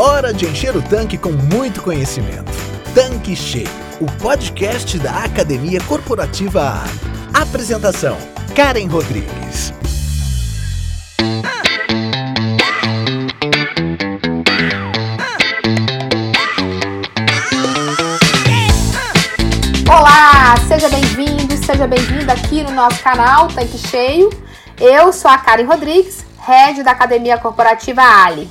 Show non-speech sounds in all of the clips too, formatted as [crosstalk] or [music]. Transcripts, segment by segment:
Hora de encher o tanque com muito conhecimento. Tanque Cheio, o podcast da Academia Corporativa A. Apresentação: Karen Rodrigues. Olá, seja bem-vindo, seja bem-vinda aqui no nosso canal Tanque Cheio. Eu sou a Karen Rodrigues, head da Academia Corporativa Ali.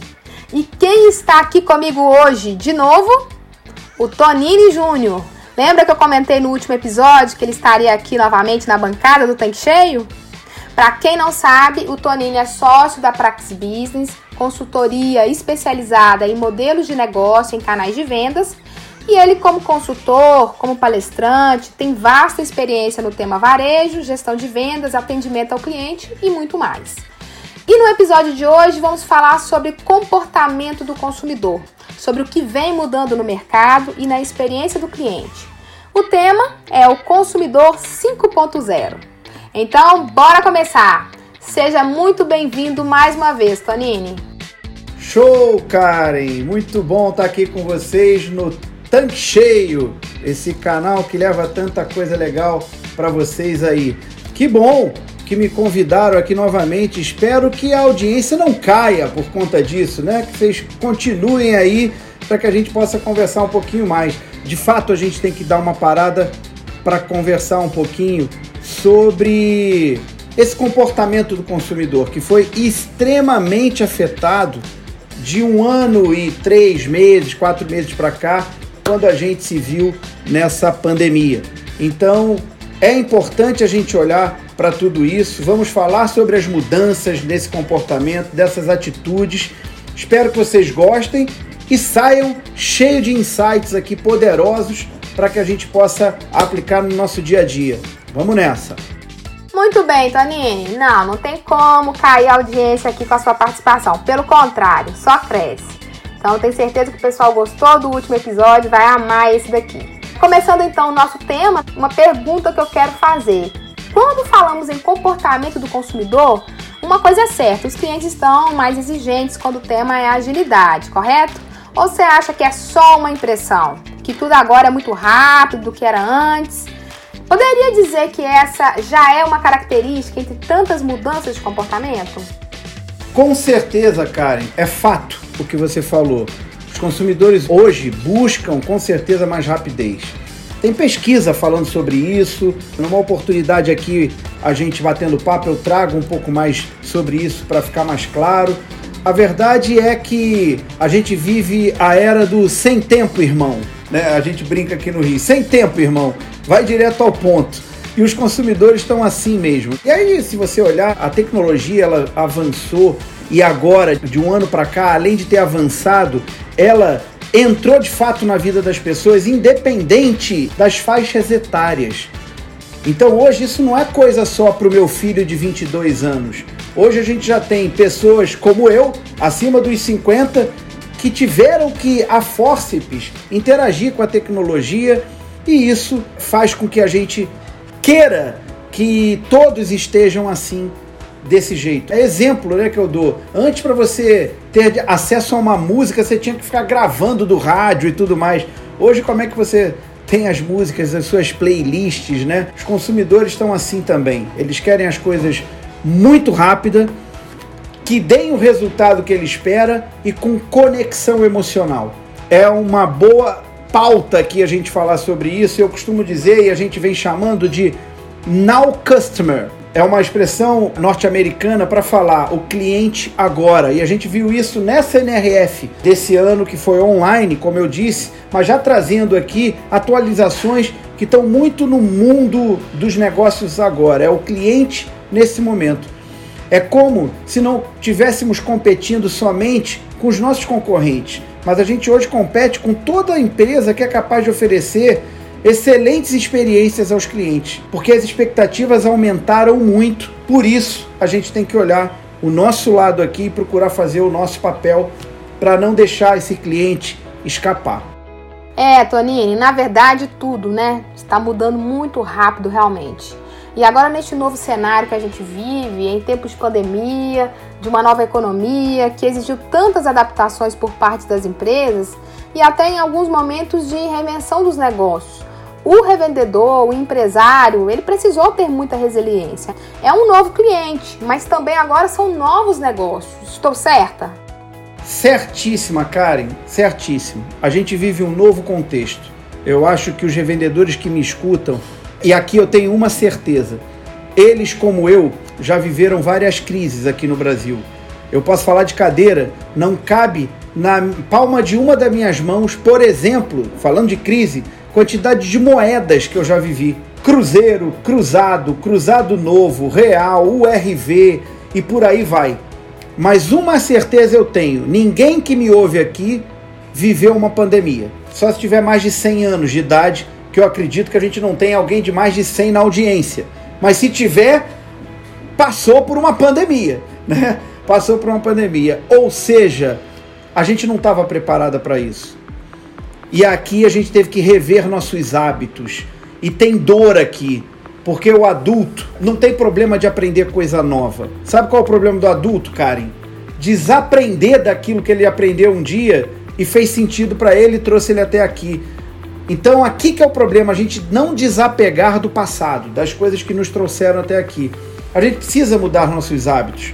E quem está aqui comigo hoje de novo? O Tonini Júnior. Lembra que eu comentei no último episódio que ele estaria aqui novamente na bancada do Tanque Cheio? Para quem não sabe, o Tonini é sócio da Praxis Business, consultoria especializada em modelos de negócio em canais de vendas. E ele, como consultor, como palestrante, tem vasta experiência no tema varejo, gestão de vendas, atendimento ao cliente e muito mais. E no episódio de hoje vamos falar sobre comportamento do consumidor, sobre o que vem mudando no mercado e na experiência do cliente. O tema é o consumidor 5.0. Então, bora começar! Seja muito bem-vindo mais uma vez, Tonini. Show, Karen! Muito bom estar aqui com vocês no Tanque Cheio, esse canal que leva tanta coisa legal para vocês aí. Que bom que me convidaram aqui novamente. Espero que a audiência não caia por conta disso, né? Que vocês continuem aí para que a gente possa conversar um pouquinho mais. De fato, a gente tem que dar uma parada para conversar um pouquinho sobre esse comportamento do consumidor que foi extremamente afetado de um ano e três meses, quatro meses para cá, quando a gente se viu nessa pandemia. Então, é importante a gente olhar para tudo isso. Vamos falar sobre as mudanças nesse comportamento, dessas atitudes. Espero que vocês gostem e saiam cheios de insights aqui poderosos para que a gente possa aplicar no nosso dia a dia. Vamos nessa! Muito bem, Tonini. Não, não tem como cair a audiência aqui com a sua participação. Pelo contrário, só cresce. Então, tenho certeza que o pessoal gostou do último episódio, vai amar esse daqui. Começando então o nosso tema, uma pergunta que eu quero fazer. Quando falamos em comportamento do consumidor, uma coisa é certa, os clientes estão mais exigentes quando o tema é agilidade, correto? Ou você acha que é só uma impressão? Que tudo agora é muito rápido do que era antes? Poderia dizer que essa já é uma característica entre tantas mudanças de comportamento? Com certeza, Karen, é fato o que você falou. Os consumidores hoje buscam com certeza mais rapidez. Tem pesquisa falando sobre isso. Numa oportunidade aqui, a gente batendo papo, eu trago um pouco mais sobre isso para ficar mais claro. A verdade é que a gente vive a era do sem tempo, irmão. Né? A gente brinca aqui no Rio, sem tempo, irmão. Vai direto ao ponto. E os consumidores estão assim mesmo. E aí, se você olhar, a tecnologia ela avançou e agora, de um ano para cá, além de ter avançado, ela entrou de fato na vida das pessoas, independente das faixas etárias. Então hoje isso não é coisa só para o meu filho de 22 anos. Hoje a gente já tem pessoas como eu, acima dos 50, que tiveram que, a fórceps, interagir com a tecnologia e isso faz com que a gente queira que todos estejam assim desse jeito. É exemplo né, que eu dou. Antes, para você ter acesso a uma música, você tinha que ficar gravando do rádio e tudo mais. Hoje, como é que você tem as músicas, as suas playlists, né? Os consumidores estão assim também. Eles querem as coisas muito rápida, que deem o resultado que ele espera e com conexão emocional. É uma boa pauta aqui a gente falar sobre isso. Eu costumo dizer e a gente vem chamando de now customer é uma expressão norte-americana para falar o cliente agora. E a gente viu isso nessa NRF desse ano que foi online, como eu disse, mas já trazendo aqui atualizações que estão muito no mundo dos negócios agora. É o cliente nesse momento. É como se não tivéssemos competindo somente com os nossos concorrentes, mas a gente hoje compete com toda a empresa que é capaz de oferecer excelentes experiências aos clientes, porque as expectativas aumentaram muito. Por isso, a gente tem que olhar o nosso lado aqui e procurar fazer o nosso papel para não deixar esse cliente escapar. É, Tonini, na verdade tudo, né? Está mudando muito rápido realmente. E agora, neste novo cenário que a gente vive, em tempos de pandemia, de uma nova economia, que exigiu tantas adaptações por parte das empresas e até em alguns momentos de reinvenção dos negócios, o revendedor, o empresário, ele precisou ter muita resiliência. É um novo cliente, mas também agora são novos negócios. Estou certa? Certíssima, Karen, certíssimo. A gente vive um novo contexto. Eu acho que os revendedores que me escutam e aqui eu tenho uma certeza: eles, como eu, já viveram várias crises aqui no Brasil. Eu posso falar de cadeira, não cabe na palma de uma das minhas mãos, por exemplo, falando de crise, quantidade de moedas que eu já vivi. Cruzeiro, cruzado, cruzado novo, real, URV e por aí vai. Mas uma certeza eu tenho: ninguém que me ouve aqui viveu uma pandemia. Só se tiver mais de 100 anos de idade que eu acredito que a gente não tem alguém de mais de 100 na audiência. Mas se tiver, passou por uma pandemia, [laughs] né? Passou por uma pandemia. Ou seja, a gente não estava preparada para isso. E aqui a gente teve que rever nossos hábitos. E tem dor aqui, porque o adulto não tem problema de aprender coisa nova. Sabe qual é o problema do adulto, Karen? Desaprender daquilo que ele aprendeu um dia e fez sentido para ele e trouxe ele até aqui. Então aqui que é o problema, a gente não desapegar do passado, das coisas que nos trouxeram até aqui. A gente precisa mudar nossos hábitos.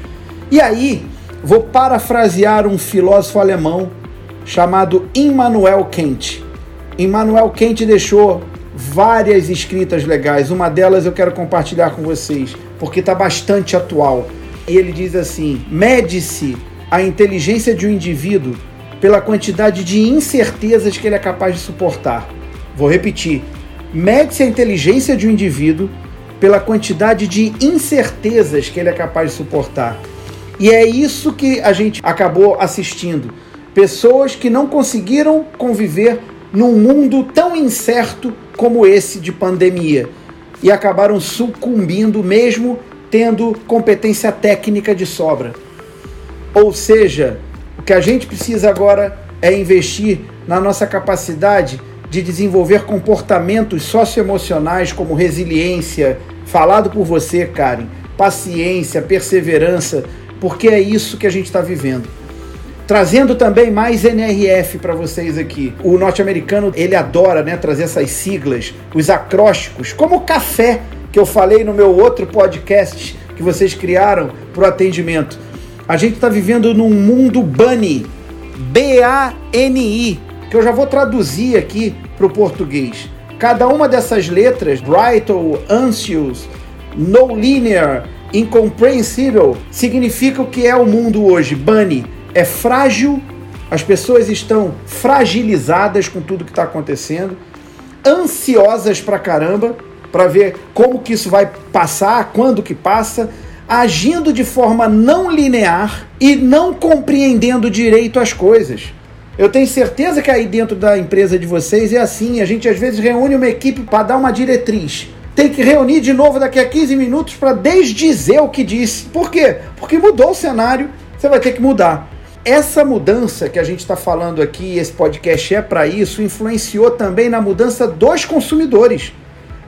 E aí, vou parafrasear um filósofo alemão chamado Immanuel Kant. Immanuel Kant deixou várias escritas legais. Uma delas eu quero compartilhar com vocês, porque está bastante atual. E ele diz assim: mede-se a inteligência de um indivíduo pela quantidade de incertezas que ele é capaz de suportar. Vou repetir: mede-se a inteligência de um indivíduo pela quantidade de incertezas que ele é capaz de suportar. E é isso que a gente acabou assistindo. Pessoas que não conseguiram conviver num mundo tão incerto como esse de pandemia e acabaram sucumbindo mesmo tendo competência técnica de sobra. Ou seja, o que a gente precisa agora é investir na nossa capacidade de desenvolver comportamentos socioemocionais como resiliência, falado por você, Karen, paciência, perseverança, porque é isso que a gente está vivendo. Trazendo também mais NRF para vocês aqui. O norte-americano, ele adora né, trazer essas siglas, os acrósticos, como o café, que eu falei no meu outro podcast que vocês criaram para o atendimento. A gente está vivendo num mundo bunny, B-A-N-I, que eu já vou traduzir aqui para o português. Cada uma dessas letras, brittle, anxious, no linear, incomprehensible, significa o que é o mundo hoje. Bunny é frágil, as pessoas estão fragilizadas com tudo que está acontecendo, ansiosas pra caramba, para ver como que isso vai passar, quando que passa, agindo de forma não linear e não compreendendo direito as coisas. Eu tenho certeza que aí dentro da empresa de vocês é assim. A gente às vezes reúne uma equipe para dar uma diretriz. Tem que reunir de novo daqui a 15 minutos para desdizer o que disse. Por quê? Porque mudou o cenário, você vai ter que mudar. Essa mudança que a gente está falando aqui, esse podcast é para isso, influenciou também na mudança dos consumidores.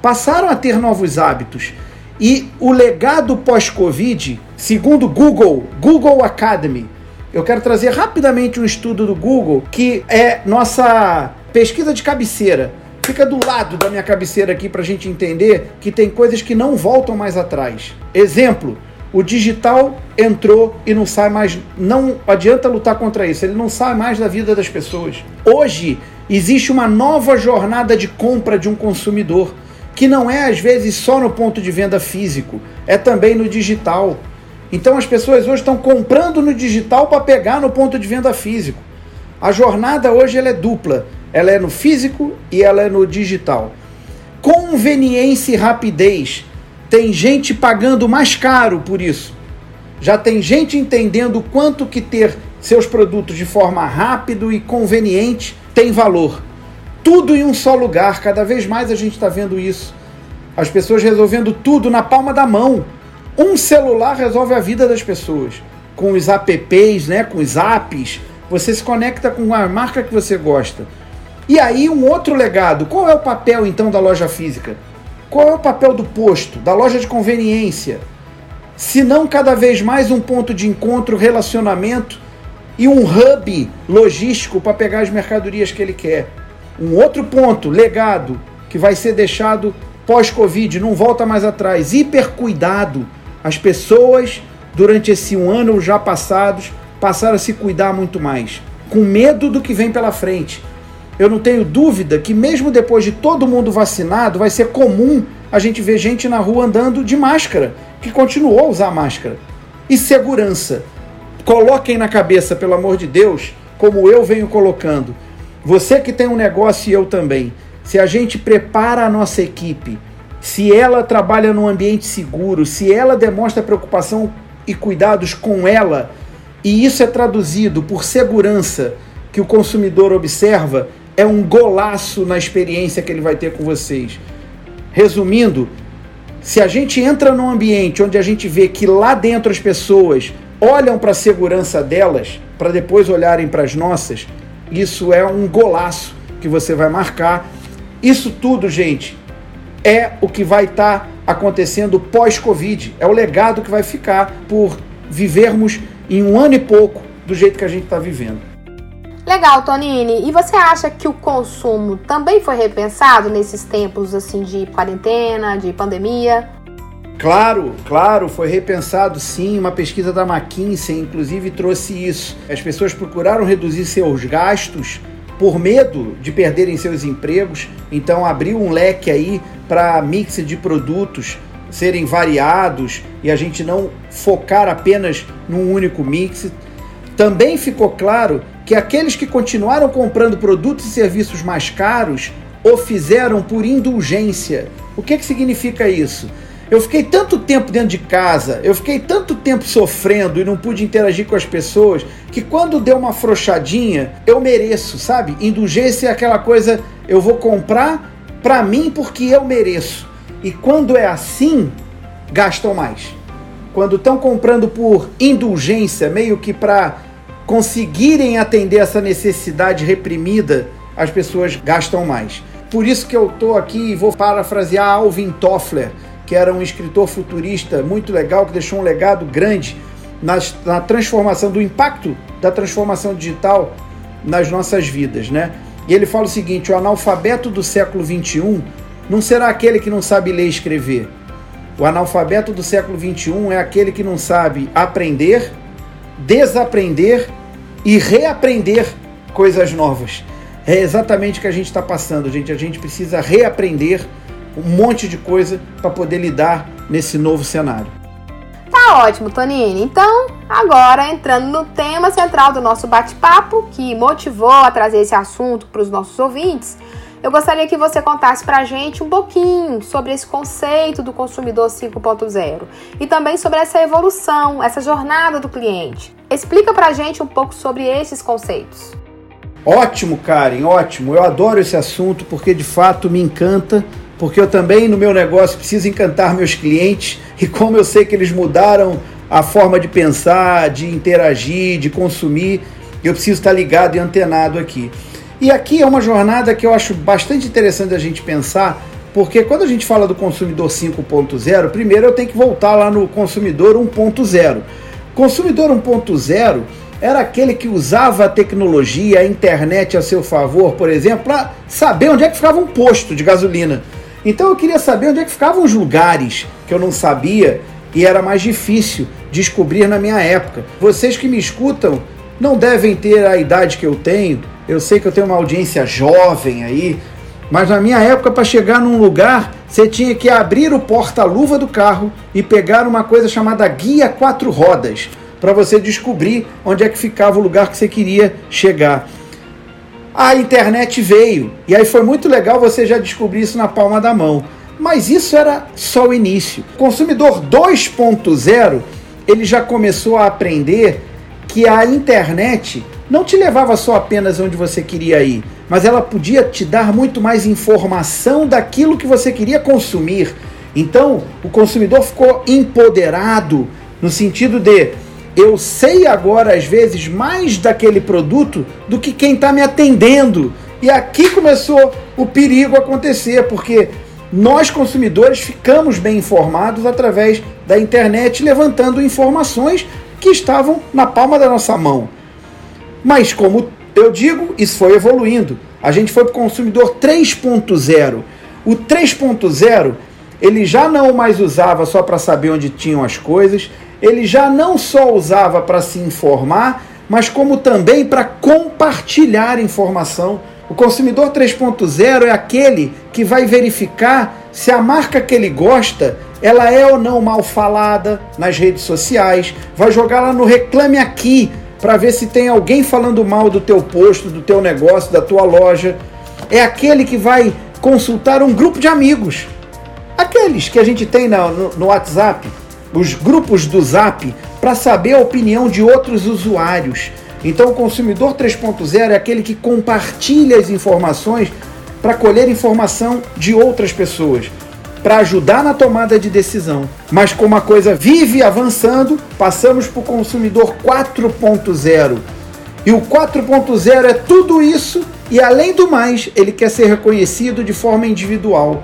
Passaram a ter novos hábitos. E o legado pós-Covid, segundo Google, Google Academy, eu quero trazer rapidamente um estudo do Google que é nossa pesquisa de cabeceira. Fica do lado da minha cabeceira aqui para a gente entender que tem coisas que não voltam mais atrás. Exemplo: o digital entrou e não sai mais. Não adianta lutar contra isso, ele não sai mais da vida das pessoas. Hoje existe uma nova jornada de compra de um consumidor, que não é às vezes só no ponto de venda físico, é também no digital. Então as pessoas hoje estão comprando no digital para pegar no ponto de venda físico. A jornada hoje ela é dupla. Ela é no físico e ela é no digital. Conveniência e rapidez. Tem gente pagando mais caro por isso. Já tem gente entendendo quanto que ter seus produtos de forma rápida e conveniente tem valor. Tudo em um só lugar. Cada vez mais a gente está vendo isso. As pessoas resolvendo tudo na palma da mão um celular resolve a vida das pessoas. Com os apps, né, com os apps, você se conecta com a marca que você gosta. E aí um outro legado, qual é o papel então da loja física? Qual é o papel do posto, da loja de conveniência? Se não cada vez mais um ponto de encontro, relacionamento e um hub logístico para pegar as mercadorias que ele quer. Um outro ponto, legado, que vai ser deixado pós-Covid, não volta mais atrás. Hipercuidado. As pessoas, durante esse um ano já passados, passaram a se cuidar muito mais, com medo do que vem pela frente. Eu não tenho dúvida que, mesmo depois de todo mundo vacinado, vai ser comum a gente ver gente na rua andando de máscara, que continuou a usar máscara. E segurança. Coloquem na cabeça, pelo amor de Deus, como eu venho colocando. Você que tem um negócio e eu também. Se a gente prepara a nossa equipe, se ela trabalha num ambiente seguro, se ela demonstra preocupação e cuidados com ela, e isso é traduzido por segurança que o consumidor observa, é um golaço na experiência que ele vai ter com vocês. Resumindo, se a gente entra num ambiente onde a gente vê que lá dentro as pessoas olham para a segurança delas, para depois olharem para as nossas, isso é um golaço que você vai marcar. Isso tudo, gente, é o que vai estar tá acontecendo pós-Covid. É o legado que vai ficar por vivermos em um ano e pouco do jeito que a gente está vivendo. Legal, Tonini. E você acha que o consumo também foi repensado nesses tempos assim de quarentena, de pandemia? Claro, claro, foi repensado sim. Uma pesquisa da McKinsey, inclusive, trouxe isso. As pessoas procuraram reduzir seus gastos por medo de perderem seus empregos, então abriu um leque aí para mix de produtos serem variados e a gente não focar apenas num único mix. Também ficou claro que aqueles que continuaram comprando produtos e serviços mais caros o fizeram por indulgência. O que, que significa isso? Eu fiquei tanto tempo dentro de casa, eu fiquei tanto tempo sofrendo e não pude interagir com as pessoas, que quando deu uma frouxadinha, eu mereço, sabe? Indulgência é aquela coisa, eu vou comprar para mim porque eu mereço. E quando é assim, gastam mais. Quando estão comprando por indulgência, meio que para conseguirem atender essa necessidade reprimida, as pessoas gastam mais. Por isso que eu estou aqui e vou parafrasear Alvin Toffler, que era um escritor futurista muito legal, que deixou um legado grande na, na transformação, do impacto da transformação digital nas nossas vidas, né? E ele fala o seguinte: o analfabeto do século XXI não será aquele que não sabe ler e escrever. O analfabeto do século XXI é aquele que não sabe aprender, desaprender e reaprender coisas novas. É exatamente o que a gente está passando, gente. A gente precisa reaprender um monte de coisa para poder lidar nesse novo cenário. Tá ótimo, Tonini. Então, agora entrando no tema central do nosso bate-papo, que motivou a trazer esse assunto para os nossos ouvintes, eu gostaria que você contasse para a gente um pouquinho sobre esse conceito do consumidor 5.0 e também sobre essa evolução, essa jornada do cliente. Explica para a gente um pouco sobre esses conceitos. Ótimo, Karen, ótimo. Eu adoro esse assunto porque de fato me encanta porque eu também no meu negócio preciso encantar meus clientes [laughs] e como eu sei que eles mudaram a forma de pensar, de interagir, de consumir, eu preciso estar ligado e antenado aqui. E aqui é uma jornada que eu acho bastante interessante a gente pensar, porque quando a gente fala do consumidor 5.0, primeiro eu tenho que voltar lá no consumidor 1.0. Consumidor 1.0 era aquele que usava a tecnologia, a internet a seu favor, por exemplo, para saber onde é que ficava um posto de gasolina. Então eu queria saber onde é que ficavam os lugares que eu não sabia e era mais difícil descobrir na minha época. Vocês que me escutam não devem ter a idade que eu tenho. Eu sei que eu tenho uma audiência jovem aí, mas na minha época para chegar num lugar, você tinha que abrir o porta-luva do carro e pegar uma coisa chamada guia quatro rodas para você descobrir onde é que ficava o lugar que você queria chegar a internet veio. E aí foi muito legal você já descobrir isso na palma da mão. Mas isso era só o início. O consumidor 2.0, ele já começou a aprender que a internet não te levava só apenas onde você queria ir, mas ela podia te dar muito mais informação daquilo que você queria consumir. Então, o consumidor ficou empoderado no sentido de eu sei agora, às vezes, mais daquele produto do que quem está me atendendo. E aqui começou o perigo acontecer, porque nós consumidores ficamos bem informados através da internet, levantando informações que estavam na palma da nossa mão. Mas, como eu digo, isso foi evoluindo. A gente foi para o consumidor 3.0. O 3.0 ele já não mais usava só para saber onde tinham as coisas, ele já não só usava para se informar, mas como também para compartilhar informação. O consumidor 3.0 é aquele que vai verificar se a marca que ele gosta, ela é ou não mal falada nas redes sociais, vai jogar lá no Reclame Aqui para ver se tem alguém falando mal do teu posto, do teu negócio, da tua loja. É aquele que vai consultar um grupo de amigos. Aqueles que a gente tem no, no WhatsApp, os grupos do Zap, para saber a opinião de outros usuários. Então, o consumidor 3.0 é aquele que compartilha as informações para colher informação de outras pessoas, para ajudar na tomada de decisão. Mas como a coisa vive avançando, passamos para o consumidor 4.0. E o 4.0 é tudo isso e, além do mais, ele quer ser reconhecido de forma individual.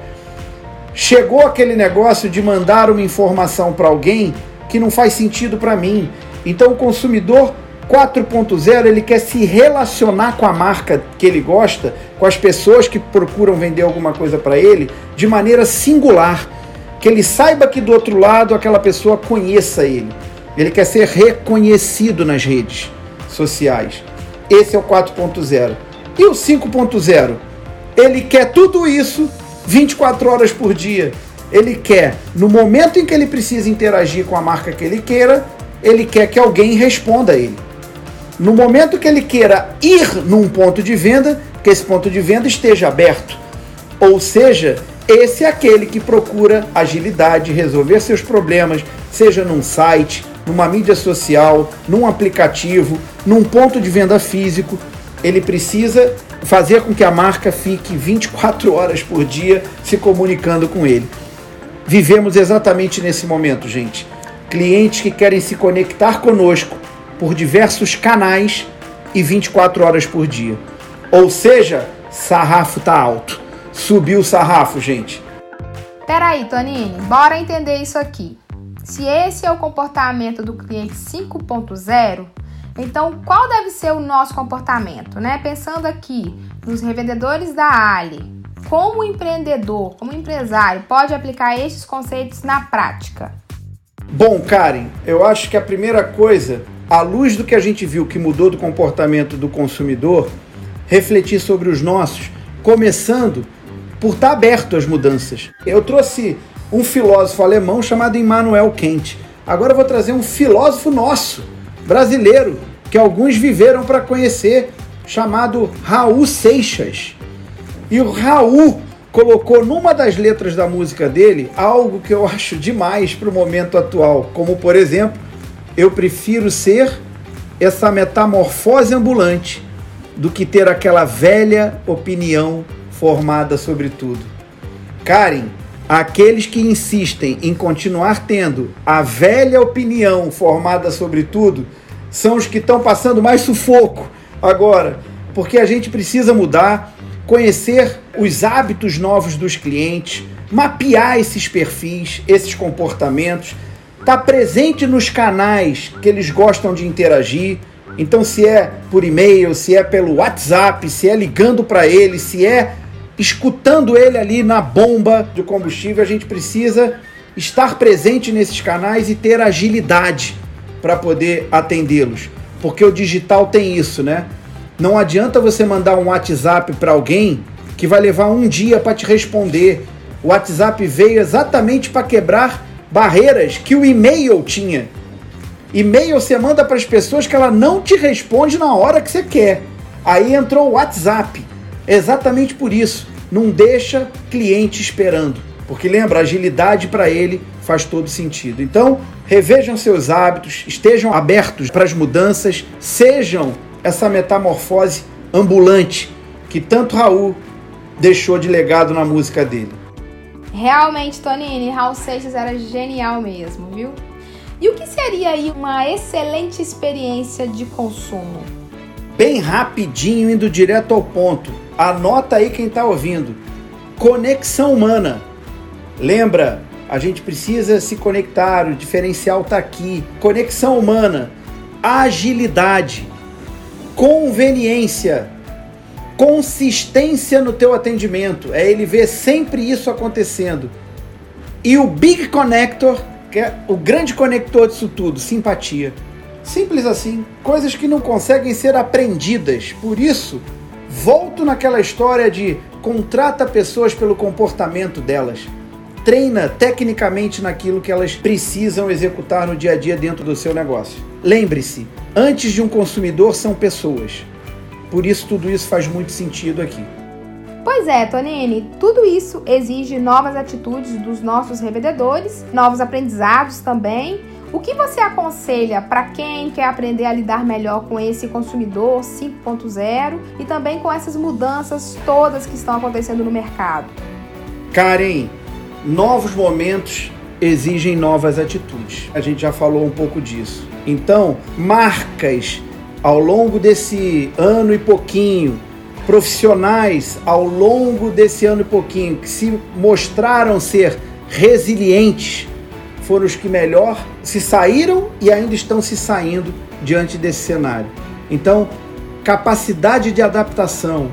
Chegou aquele negócio de mandar uma informação para alguém que não faz sentido para mim. Então o consumidor 4.0 ele quer se relacionar com a marca que ele gosta, com as pessoas que procuram vender alguma coisa para ele, de maneira singular, que ele saiba que do outro lado aquela pessoa conheça ele. Ele quer ser reconhecido nas redes sociais. Esse é o 4.0. E o 5.0? Ele quer tudo isso 24 horas por dia ele quer, no momento em que ele precisa interagir com a marca que ele queira, ele quer que alguém responda a ele. No momento que ele queira ir num ponto de venda, que esse ponto de venda esteja aberto. Ou seja, esse é aquele que procura agilidade, resolver seus problemas, seja num site, numa mídia social, num aplicativo, num ponto de venda físico. Ele precisa fazer com que a marca fique 24 horas por dia se comunicando com ele. Vivemos exatamente nesse momento, gente. Clientes que querem se conectar conosco por diversos canais e 24 horas por dia. Ou seja, sarrafo tá alto. Subiu o sarrafo, gente. Peraí, Tonini, bora entender isso aqui. Se esse é o comportamento do cliente 5.0, então qual deve ser o nosso comportamento, né? Pensando aqui nos revendedores da Ali, como empreendedor, como empresário, pode aplicar estes conceitos na prática? Bom, Karen, eu acho que a primeira coisa, à luz do que a gente viu que mudou do comportamento do consumidor, refletir sobre os nossos, começando por estar aberto às mudanças. Eu trouxe um filósofo alemão chamado Immanuel Kant. Agora eu vou trazer um filósofo nosso, brasileiro, que alguns viveram para conhecer, chamado Raul Seixas. E o Raul colocou numa das letras da música dele algo que eu acho demais para o momento atual, como por exemplo, eu prefiro ser essa metamorfose ambulante do que ter aquela velha opinião formada sobre tudo. Karen, aqueles que insistem em continuar tendo a velha opinião formada sobre tudo são os que estão passando mais sufoco agora, porque a gente precisa mudar conhecer os hábitos novos dos clientes, mapear esses perfis, esses comportamentos, estar tá presente nos canais que eles gostam de interagir. Então, se é por e-mail, se é pelo WhatsApp, se é ligando para ele, se é escutando ele ali na bomba de combustível, a gente precisa estar presente nesses canais e ter agilidade para poder atendê-los. Porque o digital tem isso, né? Não adianta você mandar um WhatsApp para alguém que vai levar um dia para te responder. O WhatsApp veio exatamente para quebrar barreiras que o e-mail tinha. E-mail você manda para as pessoas que ela não te responde na hora que você quer. Aí entrou o WhatsApp. Exatamente por isso. Não deixa cliente esperando. Porque lembra, agilidade para ele faz todo sentido. Então, revejam seus hábitos, estejam abertos para as mudanças, sejam essa metamorfose ambulante que tanto Raul deixou de legado na música dele. Realmente, Tonini, Raul Seixas era genial mesmo, viu? E o que seria aí uma excelente experiência de consumo? Bem rapidinho, indo direto ao ponto. Anota aí quem está ouvindo. Conexão humana. Lembra, a gente precisa se conectar, o diferencial está aqui. Conexão humana, agilidade, conveniência, consistência no teu atendimento. É ele ver sempre isso acontecendo. E o Big Connector, que é o grande conector disso tudo, simpatia. Simples assim, coisas que não conseguem ser aprendidas. Por isso, volto naquela história de contrata pessoas pelo comportamento delas. Treina tecnicamente naquilo que elas precisam executar no dia a dia dentro do seu negócio. Lembre-se, antes de um consumidor são pessoas. Por isso tudo isso faz muito sentido aqui. Pois é, Tonini, tudo isso exige novas atitudes dos nossos revendedores, novos aprendizados também. O que você aconselha para quem quer aprender a lidar melhor com esse consumidor 5.0 e também com essas mudanças todas que estão acontecendo no mercado? Karen, novos momentos exigem novas atitudes. A gente já falou um pouco disso. Então, marcas ao longo desse ano e pouquinho profissionais ao longo desse ano e pouquinho que se mostraram ser resilientes foram os que melhor se saíram e ainda estão se saindo diante desse cenário. Então, capacidade de adaptação,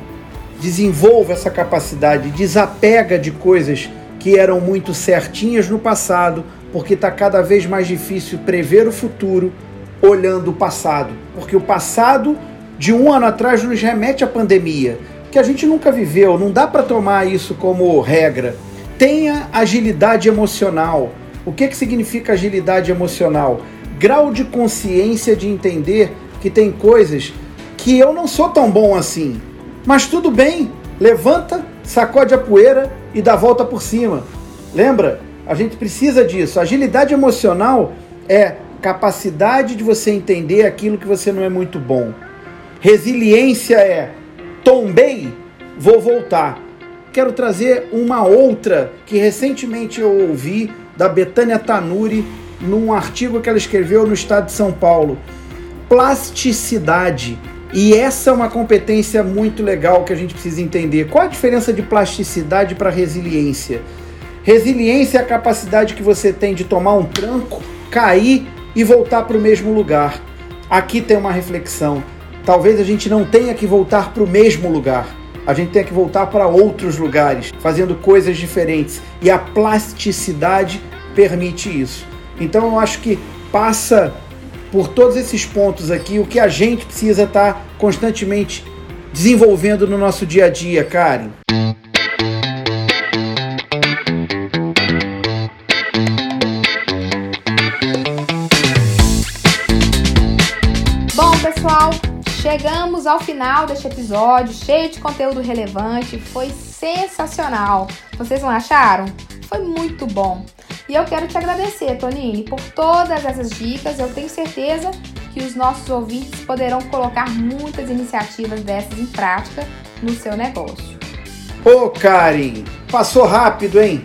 desenvolva essa capacidade, desapega de coisas que eram muito certinhas no passado, porque está cada vez mais difícil prever o futuro olhando o passado, porque o passado de um ano atrás nos remete à pandemia, que a gente nunca viveu, não dá para tomar isso como regra. Tenha agilidade emocional. O que, que significa agilidade emocional? Grau de consciência de entender que tem coisas que eu não sou tão bom assim. Mas tudo bem, levanta, sacode a poeira e a volta por cima. Lembra? A gente precisa disso. Agilidade emocional é capacidade de você entender aquilo que você não é muito bom. Resiliência é tombei, vou voltar. Quero trazer uma outra que recentemente eu ouvi da Betânia Tanuri num artigo que ela escreveu no estado de São Paulo. Plasticidade. E essa é uma competência muito legal que a gente precisa entender. Qual a diferença de plasticidade para resiliência? Resiliência é a capacidade que você tem de tomar um tranco, cair e voltar para o mesmo lugar. Aqui tem uma reflexão talvez a gente não tenha que voltar para o mesmo lugar. A gente tenha que voltar para outros lugares, fazendo coisas diferentes. E a plasticidade permite isso. Então eu acho que passa por todos esses pontos aqui o que a gente precisa estar tá constantemente desenvolvendo no nosso dia a dia, Karen. Bom, pessoal, Chegamos ao final deste episódio, cheio de conteúdo relevante, foi sensacional. Vocês não acharam? Foi muito bom. E eu quero te agradecer, Tonini, por todas essas dicas. Eu tenho certeza que os nossos ouvintes poderão colocar muitas iniciativas dessas em prática no seu negócio. Ô, Karen, passou rápido, hein?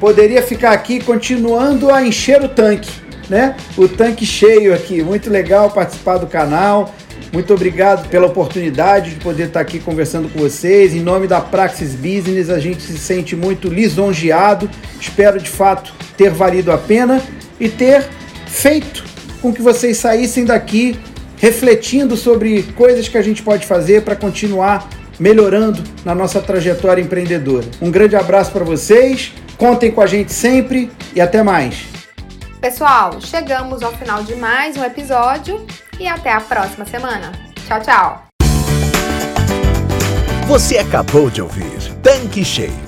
Poderia ficar aqui continuando a encher o tanque, né? O tanque cheio aqui. Muito legal participar do canal. Muito obrigado pela oportunidade de poder estar aqui conversando com vocês. Em nome da Praxis Business, a gente se sente muito lisonjeado. Espero de fato ter valido a pena e ter feito com que vocês saíssem daqui refletindo sobre coisas que a gente pode fazer para continuar melhorando na nossa trajetória empreendedora. Um grande abraço para vocês, contem com a gente sempre e até mais. Pessoal, chegamos ao final de mais um episódio e até a próxima semana. Tchau, tchau! Você acabou de ouvir Tanque Cheio,